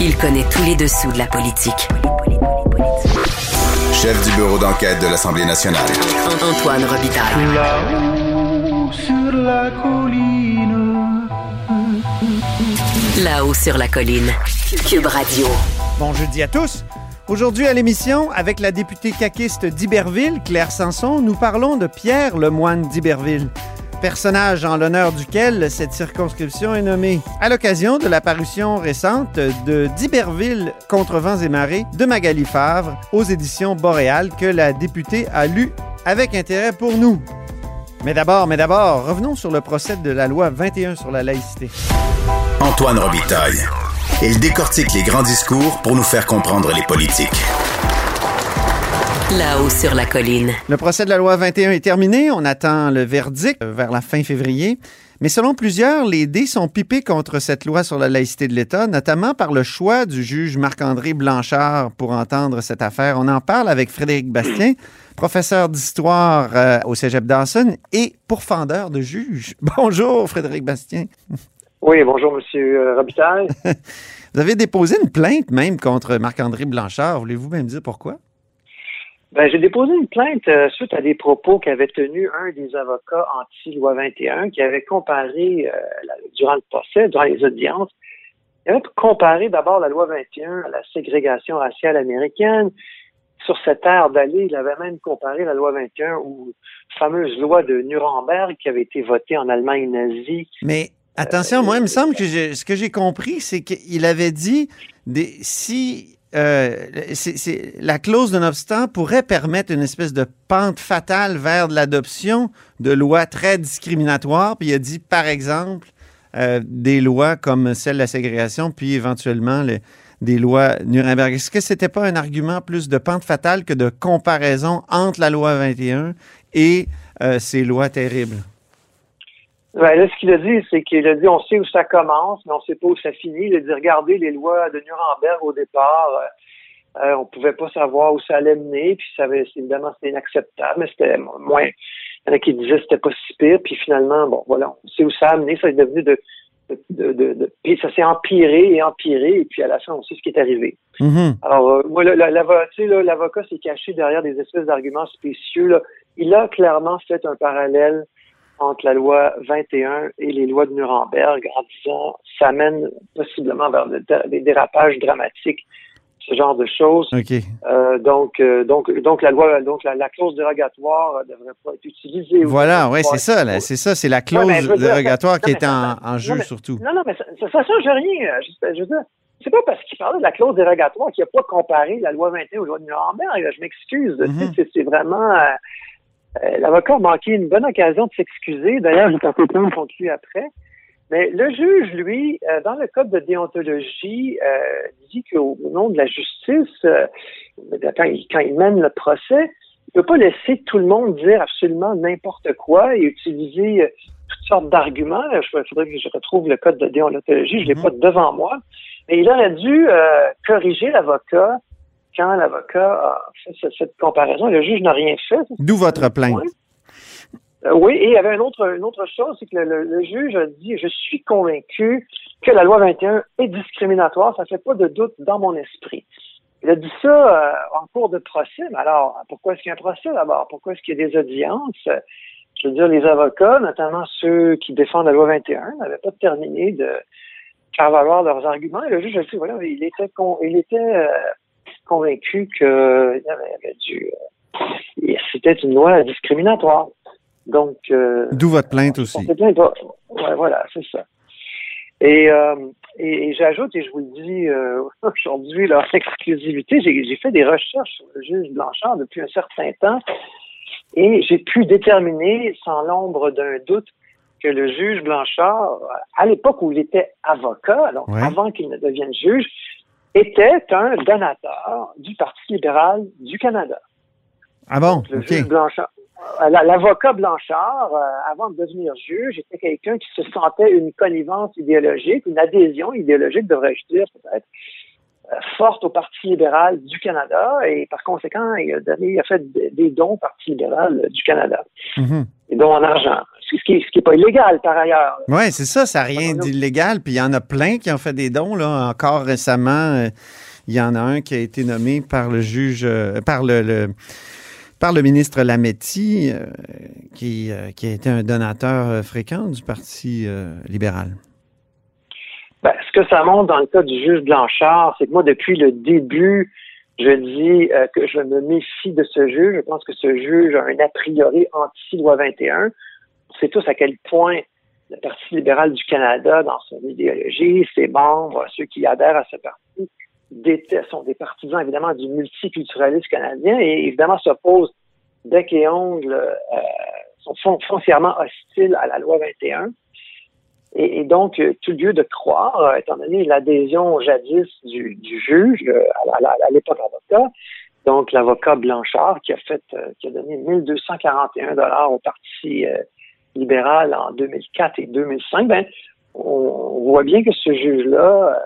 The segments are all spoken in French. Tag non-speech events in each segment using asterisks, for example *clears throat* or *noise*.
Il connaît tous les dessous de la politique. Chef du bureau d'enquête de l'Assemblée nationale. Antoine Robitaille. Là-haut sur la colline. Là-haut sur la colline. Cube Radio. Bon jeudi à tous. Aujourd'hui à l'émission, avec la députée caquiste d'Iberville, Claire Sanson, nous parlons de Pierre Lemoine d'Iberville, personnage en l'honneur duquel cette circonscription est nommée. À l'occasion de la parution récente de d'Iberville contre vents et marées de Magali Favre aux éditions Boréal que la députée a lu avec intérêt pour nous. Mais d'abord, mais d'abord, revenons sur le procès de la loi 21 sur la laïcité. Antoine Robitaille. Il décortique les grands discours pour nous faire comprendre les politiques. Là-haut sur la colline. Le procès de la loi 21 est terminé. On attend le verdict euh, vers la fin février. Mais selon plusieurs, les dés sont pipés contre cette loi sur la laïcité de l'État, notamment par le choix du juge Marc-André Blanchard pour entendre cette affaire. On en parle avec Frédéric Bastien, *clears throat* professeur d'histoire euh, au Cégep Dawson et pourfendeur de juge. *laughs* Bonjour, Frédéric Bastien. Oui, bonjour, Monsieur Robitaille. *laughs* Vous avez déposé une plainte même contre Marc-André Blanchard. Voulez-vous même dire pourquoi? Ben, j'ai déposé une plainte euh, suite à des propos qu'avait tenus un des avocats anti-loi 21 qui avait comparé, euh, durant le procès, durant les audiences, il avait comparé d'abord la loi 21 à la ségrégation raciale américaine. Sur cette ère d'aller, il avait même comparé la loi 21 aux fameuses lois de Nuremberg qui avaient été votées en Allemagne nazie. Mais attention, moi, il me semble que ce que j'ai compris, c'est qu'il avait dit des, si euh, la clause de non-obstant pourrait permettre une espèce de pente fatale vers l'adoption de lois très discriminatoires. Puis il a dit, par exemple, euh, des lois comme celle de la ségrégation, puis éventuellement le- des lois Nuremberg. Est-ce que c'était pas un argument plus de pente fatale que de comparaison entre la loi 21 et euh, ces lois terribles? Ben, là, ce qu'il a dit, c'est qu'il a dit on sait où ça commence, mais on sait pas où ça finit. Il a dit regardez les lois de Nuremberg au départ, euh, euh, on pouvait pas savoir où ça allait mener, puis ça avait, évidemment c'était inacceptable, mais c'était moins. Il y en a qui disaient que c'était pas si pire, puis finalement, bon, voilà, on sait où ça a amené, ça est devenu de, de, de, de- puis ça s'est empiré et empiré, et puis à la fin, on sait ce qui est arrivé. Mhm. Alors, euh, moi, l'avocat s'est caché derrière des espèces d'arguments spécieux. Là. Il a clairement fait un parallèle entre la loi 21 et les lois de Nuremberg en disant ça mène possiblement vers de- de- des dérapages dramatiques, ce genre de choses. OK. Euh, donc, euh, donc, donc la loi, donc la, la clause dérogatoire ne devrait pas être utilisée. Voilà, Ou- ouais, c'est ça, c'est ça, c'est la clause Ouais, veux dire, dérogatoire ça- qui mais en, non, jeu mais- surtout. Non, non, mais ça, ça, change rien. euh, Je, je veux dire, c'est pas parce qu'il parlait de la clause dérogatoire qu'il n'a pas comparé la loi 21 aux lois de Nuremberg. Je m'excuse. Sais, Mhm. c'est- C'est vraiment... euh, euh, L'avocat a manqué une bonne occasion de s'excuser. D'ailleurs, j'ai porté plainte contre lui après. Mais le juge, lui, euh, dans le code de déontologie, euh, dit qu'au au nom de la justice, euh, quand, il, quand il mène le procès, il ne peut pas laisser tout le monde dire absolument n'importe quoi et utiliser toutes sortes d'arguments. Il faudrait que je retrouve le code de déontologie, je ne l'ai Mhm. pas devant moi. Mais il aurait dû corriger l'avocat quand l'avocat a fait ce- cette comparaison. Le juge n'a rien fait. D'où votre plainte. Euh, oui, et il y avait une autre, une autre chose, c'est que le, le- le juge a dit, je suis convaincu que la loi 21 est discriminatoire, ça fait pas de doute dans mon esprit. Il a dit ça euh, en cours de procès, mais alors, pourquoi est-ce qu'il y a un procès d'abord? Pourquoi est-ce qu'il y a des audiences? Je veux dire, les avocats, notamment ceux qui défendent la loi 21, n'avaient pas terminé de faire valoir leurs arguments. Et le juge a dit, voilà, il était, con- il était euh, convaincu dû... euh, et c'était une loi discriminatoire. Donc, euh, D'où votre plainte aussi. pas. Ouais, voilà, c'est ça. Et, euh, et, et j'ajoute, et je vous le dis euh, *laughs* aujourd'hui, en exclusivité, j'ai j'ai fait des recherches sur le juge Blanchard depuis un certain temps et j'ai pu déterminer sans l'ombre d'un doute que le juge Blanchard, à l'époque où il était avocat, donc Ouais. avant qu'il ne devienne juge, était un donateur du Parti libéral du Canada. Ah bon, Le OK. juge Blanchard. euh, la- L'avocat Blanchard, euh, avant de devenir juge, était quelqu'un qui se sentait une connivence idéologique, une adhésion idéologique, devrais-je dire peut-être, euh, forte au Parti libéral du Canada et par conséquent, il a, donné, il a fait des dons au Parti libéral du Canada, Mhm. des dons en argent, ce qui n'est pas illégal par ailleurs. Oui, c'est ça, ça n'a rien d'illégal. Puis il y en a plein qui ont fait des dons. Là. Encore récemment, euh, il y en a un qui a été nommé par le juge, euh, par le, le- par le ministre Lametti, euh, qui, euh, qui a été un donateur fréquent du Parti libéral. Ben, ce que ça montre dans le cas du juge Blanchard, c'est que moi, depuis le début, je dis que je me méfie de ce juge. Je pense que ce juge a un a priori anti-loi 21. Sait tous à quel point le Parti libéral du Canada, dans son idéologie, ses membres, ceux qui adhèrent à ce parti, détestent, sont des partisans évidemment du multiculturalisme canadien et évidemment s'opposent bec et ongle, euh, sont fon- foncièrement hostiles à la loi 21. Et, donc, euh, tout lieu de croire, euh, étant donné l'adhésion jadis du, juge, à, l'époque avocat, donc l'avocat Blanchard qui a fait, qui a donné 1241 dollars au Parti euh, libéral en 2004 et 2005, ben, on, voit bien que ce juge-là euh,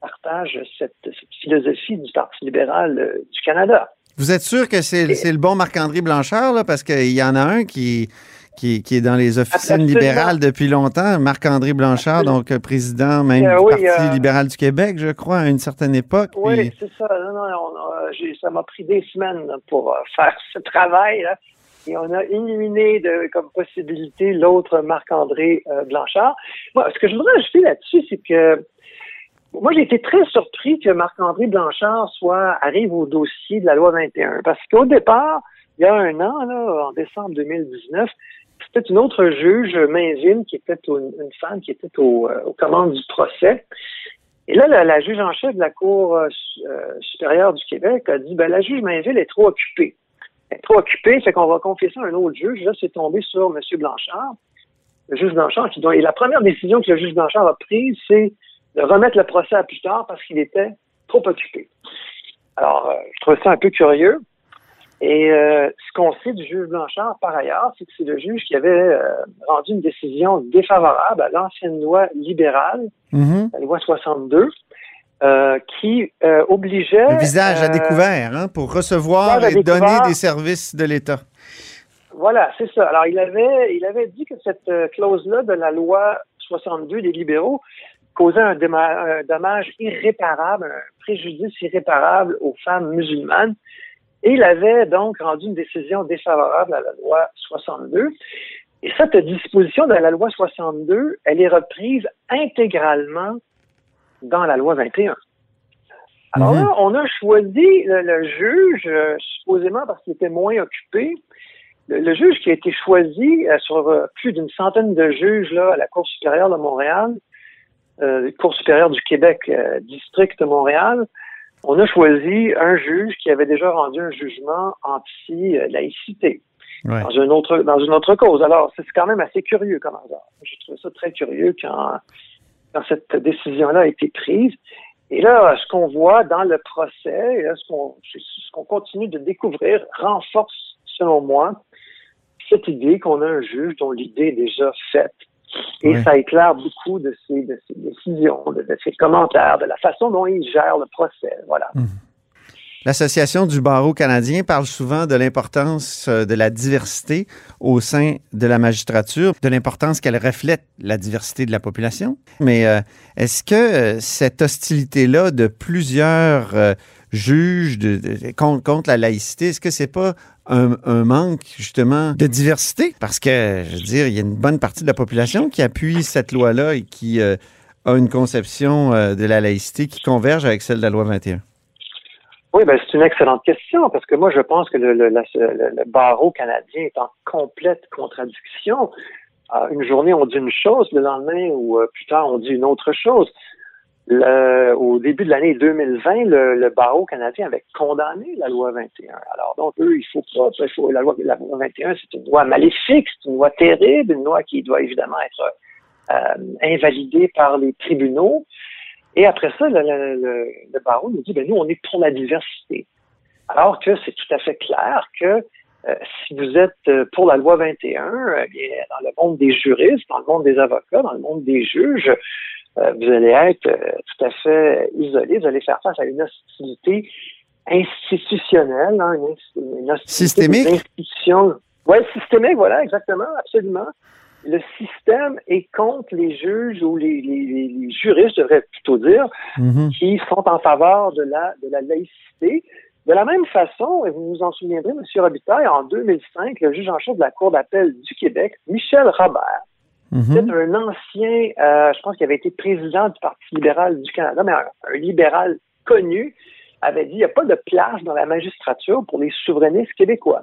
partage cette, cette philosophie du Parti libéral euh, du Canada. Vous êtes sûr que c'est le bon Marc-André Blanchard, là, parce qu'il y en a un qui, qui, qui est dans les officines Absolument. libérales depuis longtemps, Marc-André Blanchard, donc euh, président même Euh, du oui, Parti euh, libéral du Québec, je crois, à une certaine époque. Oui, puis- c'est ça. Non, non, on a- j'ai- ça m'a pris des semaines pour euh, faire ce travail. Là. Et on a éliminé comme possibilité l'autre Marc-André euh, Blanchard. Moi, ce que je voudrais ajouter là-dessus, c'est que moi, j'ai été très surpris que Marc-André Blanchard soit arrive au dossier de la loi 21. Parce qu'au départ, il y a un an, là, en décembre 2019, c'était une autre juge, Mainville, qui était une, femme qui était au, euh, aux commandes du procès. Et là, la, juge en chef de la Cour euh, supérieure du Québec a dit ben, la juge Mainville est trop occupée. Trop occupée, fait qu'on va confier ça à un autre juge. Là, c'est tombé sur M. Blanchard. Le juge Blanchard, qui doit, et la première décision que le juge Blanchard a prise, c'est de remettre le procès à plus tard parce qu'il était trop occupé. Alors, euh, je trouve ça un peu curieux. Et euh, ce qu'on sait du juge Blanchard, par ailleurs, c'est que c'est le juge qui avait euh, rendu une décision défavorable à l'ancienne loi libérale Mhm. la loi 62, euh, qui euh, obligeait... Le visage à euh, découvert, hein, pour recevoir et donner des services de l'État. Voilà, c'est ça. Alors, il avait, il avait dit que cette clause-là de la loi 62 des libéraux causait un dommage irréparable, un préjudice irréparable aux femmes musulmanes. Et il avait donc rendu une décision défavorable à la loi 62. Et cette disposition de la loi 62, elle est reprise intégralement dans la loi 21. Alors Mhm. là, on a choisi le, le juge, euh, supposément parce qu'il était moins occupé, le, le juge qui a été choisi euh, sur euh, plus d'une centaine de juges là, à la Cour supérieure de Montréal, Cour supérieure du Québec, district de Montréal, on a choisi un juge qui avait déjà rendu un jugement anti-laïcité Ouais. dans une autre dans une autre cause. Alors, c'est quand même assez curieux comme hasard. J'ai trouvé ça très curieux quand, quand cette décision-là a été prise. Et là, ce qu'on voit dans le procès, et là, ce qu'on continue de découvrir renforce, selon moi, cette idée qu'on a un juge dont l'idée est déjà faite. Et Oui. ça éclaire beaucoup de ses, de ses décisions, de, de ses commentaires, de la façon dont il gère le procès. Voilà. L'Association du barreau canadien parle souvent de l'importance euh, de la diversité au sein de la magistrature, de l'importance qu'elle reflète la diversité de la population. Mais euh, est-ce que euh, cette hostilité-là de plusieurs juges contre, la laïcité, est-ce que c'est pas un, manque justement de diversité? Parce que, je veux dire, il y a une bonne partie de la population qui appuie cette loi-là et qui a une conception de la laïcité qui converge avec celle de la loi 21. Oui, ben, c'est une excellente question parce que moi, je pense que le, le, la- le- le barreau canadien est en complète contradiction. Euh, une journée, on dit une chose, le lendemain ou euh, plus tard, on dit une autre chose. le- au début de l'année 2020, le, le barreau canadien avait condamné la loi 21. Alors donc, eux, il faut pas, il faut, la, loi, la loi 21, c'est une loi maléfique, c'est une loi terrible, une loi qui doit évidemment être euh, invalidée par les tribunaux. Et après ça, le, le- barreau nous dit, ben nous, on est pour la diversité. Alors que c'est tout à fait clair que euh, si vous êtes euh, pour la loi 21, euh, bien, dans le monde des juristes, dans le monde des avocats, dans le monde des juges, euh, vous allez être euh, tout à fait isolé, vous allez faire face à une hostilité institutionnelle, hein, une, une hostilité Systémique? Oui, systémique, voilà, exactement, absolument. Le système est contre les juges ou les, les, les- les juristes, je devrais plutôt dire, Mhm. qui sont en faveur de la, de la laïcité. De la même façon, et vous vous en souviendrez, M. Robitaille, en 2005, le juge en chef de la Cour d'appel du Québec, Michel Robert, c'est un ancien, euh, je pense qu'il avait été président du Parti libéral du Canada, mais un, un libéral connu, avait dit il n'y a pas de place dans la magistrature pour les souverainistes québécois.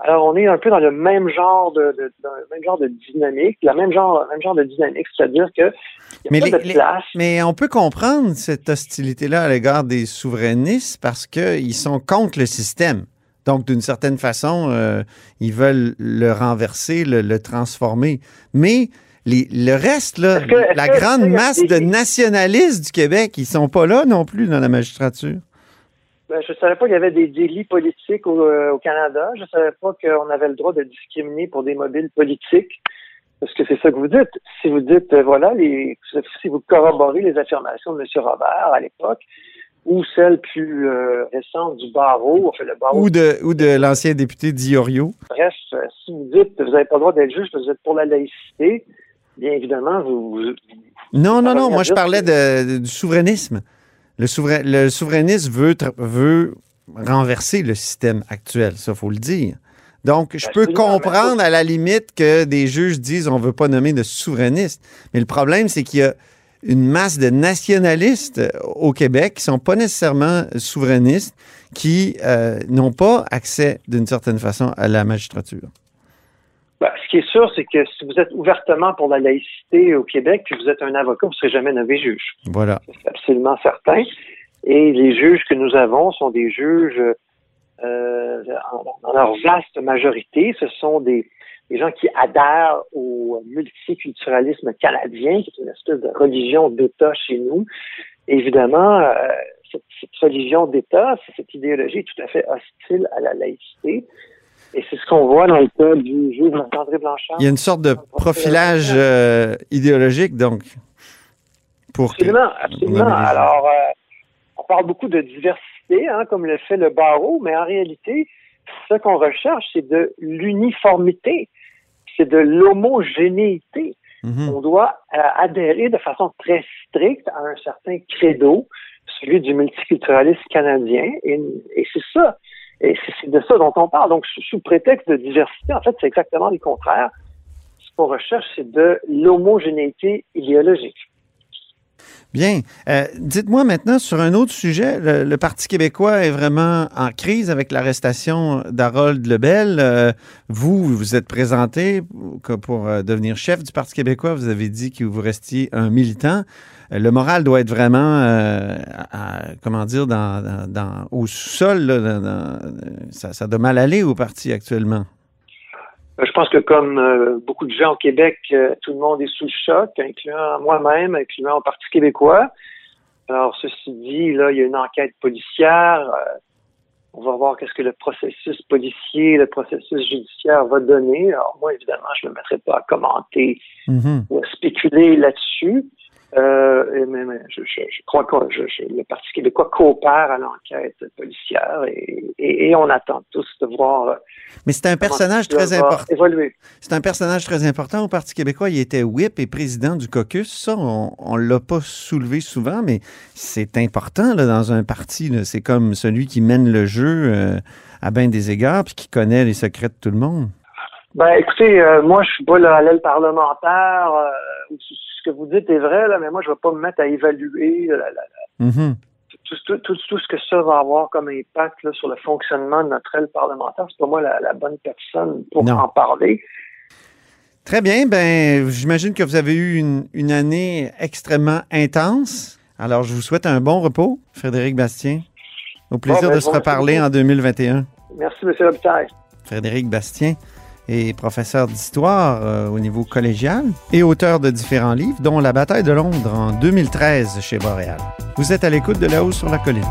Alors, on est un peu dans le même genre de, même genre de dynamique, la même genre, même genre de dynamique, c'est-à-dire que Mais n'y a pas les- de place. Mais on peut comprendre cette hostilité-là à l'égard des souverainistes parce qu'ils sont contre le système. Donc, d'une certaine façon, euh, ils veulent le renverser, le, le transformer. Mais les- le reste, là, que- la grande masse des- de nationalistes du Québec, ils sont pas là non plus dans la magistrature. Ben, je ne savais pas qu'il y avait des délits politiques au, euh, au Canada. Je ne savais pas qu'on avait le droit de discriminer pour des mobiles politiques. Parce que c'est ça que vous dites. Si vous dites, euh, voilà, les, si vous corroborez les affirmations de M. Robert à l'époque, ou celles plus euh, récentes du barreau, enfin le barreau, Ou de, ou de l'ancien député Diorio. bref, euh, si vous dites que vous n'avez pas le droit d'être juge parce que vous êtes pour la laïcité, bien évidemment, vous, vous- Non, non, non. Moi, je parlais de- du souverainisme. Le, souverain, le souverainiste veut, renverser le système actuel. Ça, faut le dire. Donc, je peux Absolument, mais comprendre à la limite que des juges disent on veut pas nommer de souverainiste. Mais le problème, c'est qu'il y a une masse de nationalistes au Québec qui sont pas nécessairement souverainistes, qui euh, n'ont pas accès d'une certaine façon à la magistrature. Ben, ce qui est sûr, c'est que si vous êtes ouvertement pour la laïcité au Québec, puis vous êtes un avocat, vous ne serez jamais nommé juge. Voilà. C'est absolument certain. Et les juges que nous avons sont des juges, euh, en, leur vaste majorité, ce sont des, des gens qui adhèrent au multiculturalisme canadien, qui est une espèce de religion d'État chez nous. Et évidemment, euh, cette, cette religion d'État, cette idéologie est tout à fait hostile à la laïcité. Et c'est ce qu'on voit dans le cas du juge André Blanchard. Il y a une sorte de profilage euh, idéologique, donc, pour Absolument, absolument. Alors, euh, on parle beaucoup de diversité, hein, comme le fait le barreau, mais en réalité, ce qu'on recherche, c'est de l'uniformité, c'est de l'homogénéité. Mhm. On doit euh, adhérer de façon très stricte à un certain credo, celui du multiculturalisme canadien, et, et c'est ça. Et c'est de ça dont on parle. Donc, sous prétexte de diversité, en fait, c'est exactement le contraire. Ce qu'on recherche, c'est de l'homogénéité idéologique. Bien. Euh, Dites-moi maintenant sur un autre sujet. Le, Parti québécois est vraiment en crise avec l'arrestation d'Harold Lebel. Euh, vous, vous êtes présenté pour, euh, devenir chef du Parti québécois. Vous avez dit que vous restiez un militant. Euh, le moral doit être vraiment, comment dire, au ça, ça doit mal aller au parti actuellement. Je pense que comme euh, beaucoup de gens au Québec, euh, tout le monde est sous le choc, incluant moi-même, incluant le Parti québécois. Alors, ceci dit, là, il y a une enquête policière. euh, on va voir qu'est-ce que le processus policier, le processus judiciaire va donner. Alors, moi, évidemment, je ne me mettrai pas à commenter Mhm. ou à spéculer là-dessus. Euh, mais, mais je, je- je crois que le Parti québécois coopère à l'enquête policière et, et- et on attend tous de voir euh, Mais c'est un personnage très important. évoluer. C'est un personnage très important au Parti québécois. Il était whip et président du caucus. Ça, on ne l'a pas soulevé souvent, mais c'est important là, dans un parti. C'est comme celui qui mène le jeu euh, à bien des égards puis qui connaît les secrets de tout le monde. Ben, écoutez, euh, moi, je suis pas là, à l'aile parlementaire. Que vous dites est vrai, là, mais moi, je vais pas me mettre à évaluer Mhm. tout, tout, tout, tout ce que ça va avoir comme impact là, sur le fonctionnement de notre aile parlementaire. C'est pas moi la, la bonne personne pour Non. en parler. Très bien. Ben, j'imagine que vous avez eu une, une année extrêmement intense. Alors, je vous souhaite un bon repos, Frédéric Bastien. Au plaisir Bon, ben, de se reparler merci en 2021. Merci, M. Robitaille. Frédéric Bastien est professeur d'histoire euh, au niveau collégial et auteur de différents livres, dont La bataille de Londres en 2013 chez Boréal. Vous êtes à l'écoute de là-haut sur la colline.